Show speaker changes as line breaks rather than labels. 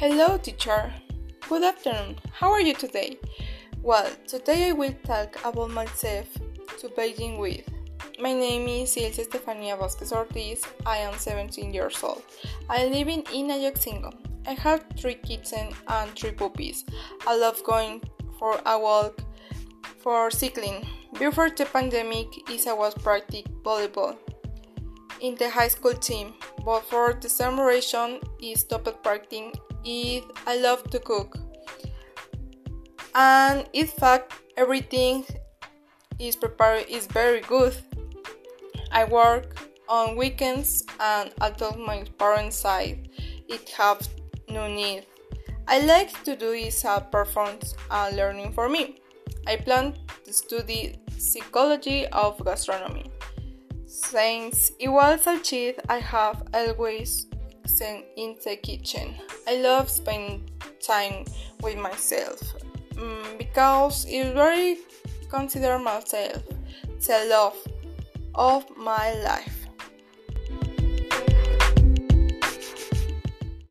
Hello, teacher. Good afternoon. How are you today? Well, today I will talk about myself to begin with. My name is Ilse Estefania Vasquez Ortiz. I am 17 years old. I live in Ayotzingo. I have three kittens and three puppies. I love going for a walk for cycling. Before the pandemic, I was practicing volleyball in the high school team, but for the celebration, I stopped practicing I love to cook, and in fact, everything is prepared is very good. I work on weekends, and although my parents' side, it have no need. I like to do is a performance and learning for me. I plan to study psychology of gastronomy. Since it was a child, I have always in the kitchen. I love spending time with myself um, because it very consider myself the love of my life.